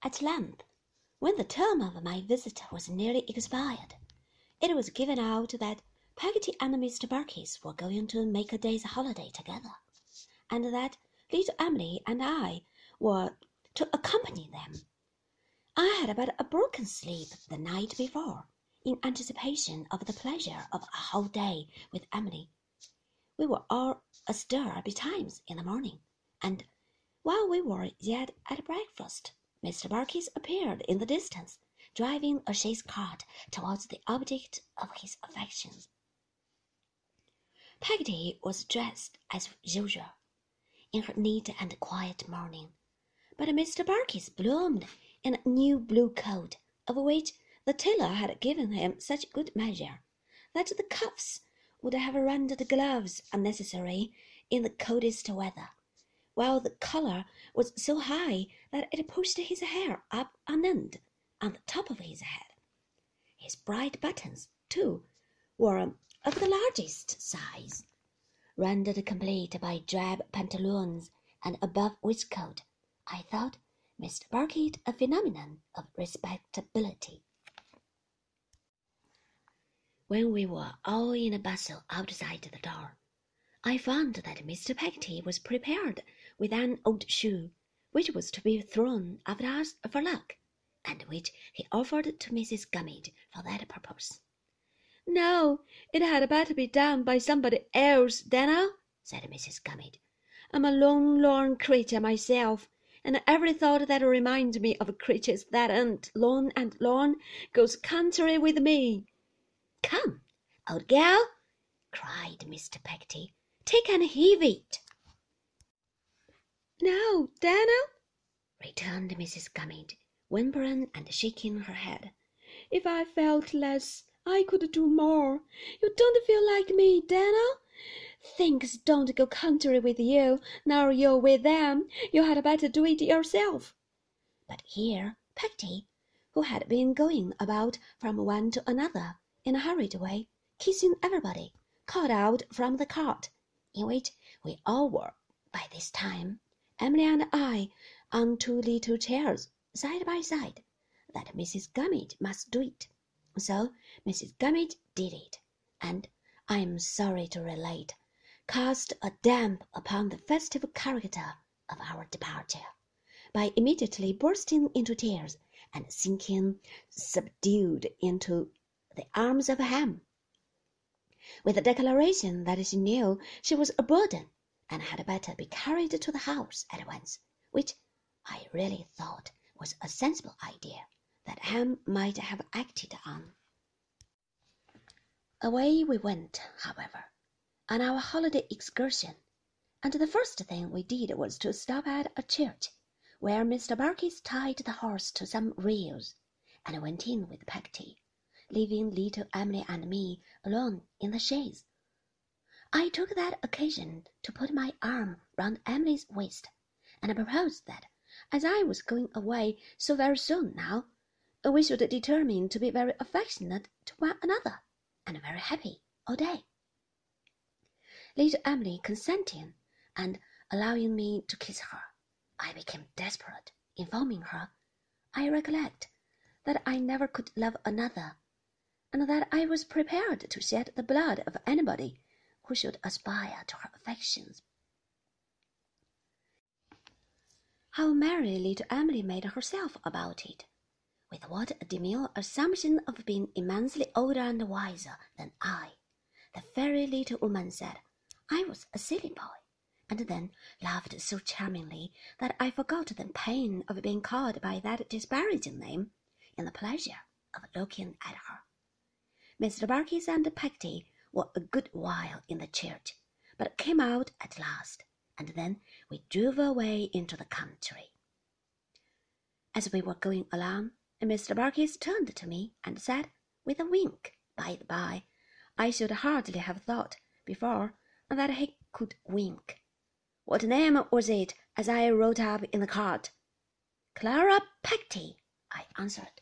At length, when the term of my visit was nearly expired, it was given out that Peggotty and Mr. Barkis were going to make a day's holiday together, and that little Emily and I were to accompany them. I had but a broken sleep the night before, in anticipation of the pleasure of a whole day with Emily. We were all astir betimes in the morning, and while we were yet at breakfast, Mr. Barkis appeared in the distance, driving a chaise cart towards the object of his affections. Peggotty was dressed as usual, in her neat and quiet mourning, but Mr. Barkis bloomed in a new blue coat, of which the tailor had given him such good measure that the cuffs would have rendered gloves unnecessary in the coldest weather while the collar was so high that it pushed his hair up on end on the top of his head. His bright buttons, too, were of the largest size, rendered complete by drab pantaloons and above waistcoat. I thought Mr. Barkis a phenomenon of respectability. When we were all in a bustle outside the door, I found that Mr. Peggotty was prepared with an old shoe, which was to be thrown after us for luck, and which he offered to Mrs. Gummidge for that purpose. No, it had better be done by somebody else, Dan'l, said Mrs. Gummidge. I'm a lone lorn creature myself, and every thought that reminds me of creatures that ain't lone and lorn goes contrary with me. Come, old gal, cried Mr. Peggotty, take and heave it. No, Dan'l, returned Mrs. Gummidge, whimpering and shaking her head. If I felt less, I could do more. You don't feel like me, Dan'l. Things don't go contrary with you, nor You're with them. You had better do it yourself. But here Peggotty, who had been going about from one to another in a hurried way, kissing everybody, called out from the cart, in which we all were by this time Emily and I on two little chairs side by side, that Mrs. Gummidge must do it. So Mrs. Gummidge did it, and, I am sorry to relate, cast a damp upon the festive character of our departure, by immediately bursting into tears and sinking subdued into the arms of Ham, with a declaration that she knew she was a burden and had better be carried to the house at once, which I really thought was a sensible idea that Ham might have acted on. Away we went, however, on our holiday excursion, and the first thing we did was to stop at a church, where Mr. Barkis tied the horse to some rails, and went in with Peggotty, leaving little Emily and me alone in the chaise. I took that occasion to put my arm round Emily's waist, and proposed that, as I was going away so very soon now, we should determine to be very affectionate to one another, and very happy all day. Little Emily consenting, and allowing me to kiss her, I became desperate, informing her, I recollect, that I never could love another, and that I was prepared to shed the blood of anybody who should aspire to her affections. How merry little Emily made herself about it! With what a demure assumption of being immensely older and wiser than I! The very little woman said I was a silly boy, and then laughed so charmingly that I forgot the pain of being called by that disparaging name in the pleasure of looking at her. Mr. Barkis and Peggotty were a good while in the church, but came out at last, and then we drove away into the country. As we were going along, Mr. Barkis turned to me and said, with a wink, by the by, I should hardly have thought before that he could wink. What name was it as I wrote up in the card? Clara Peggotty, I answered.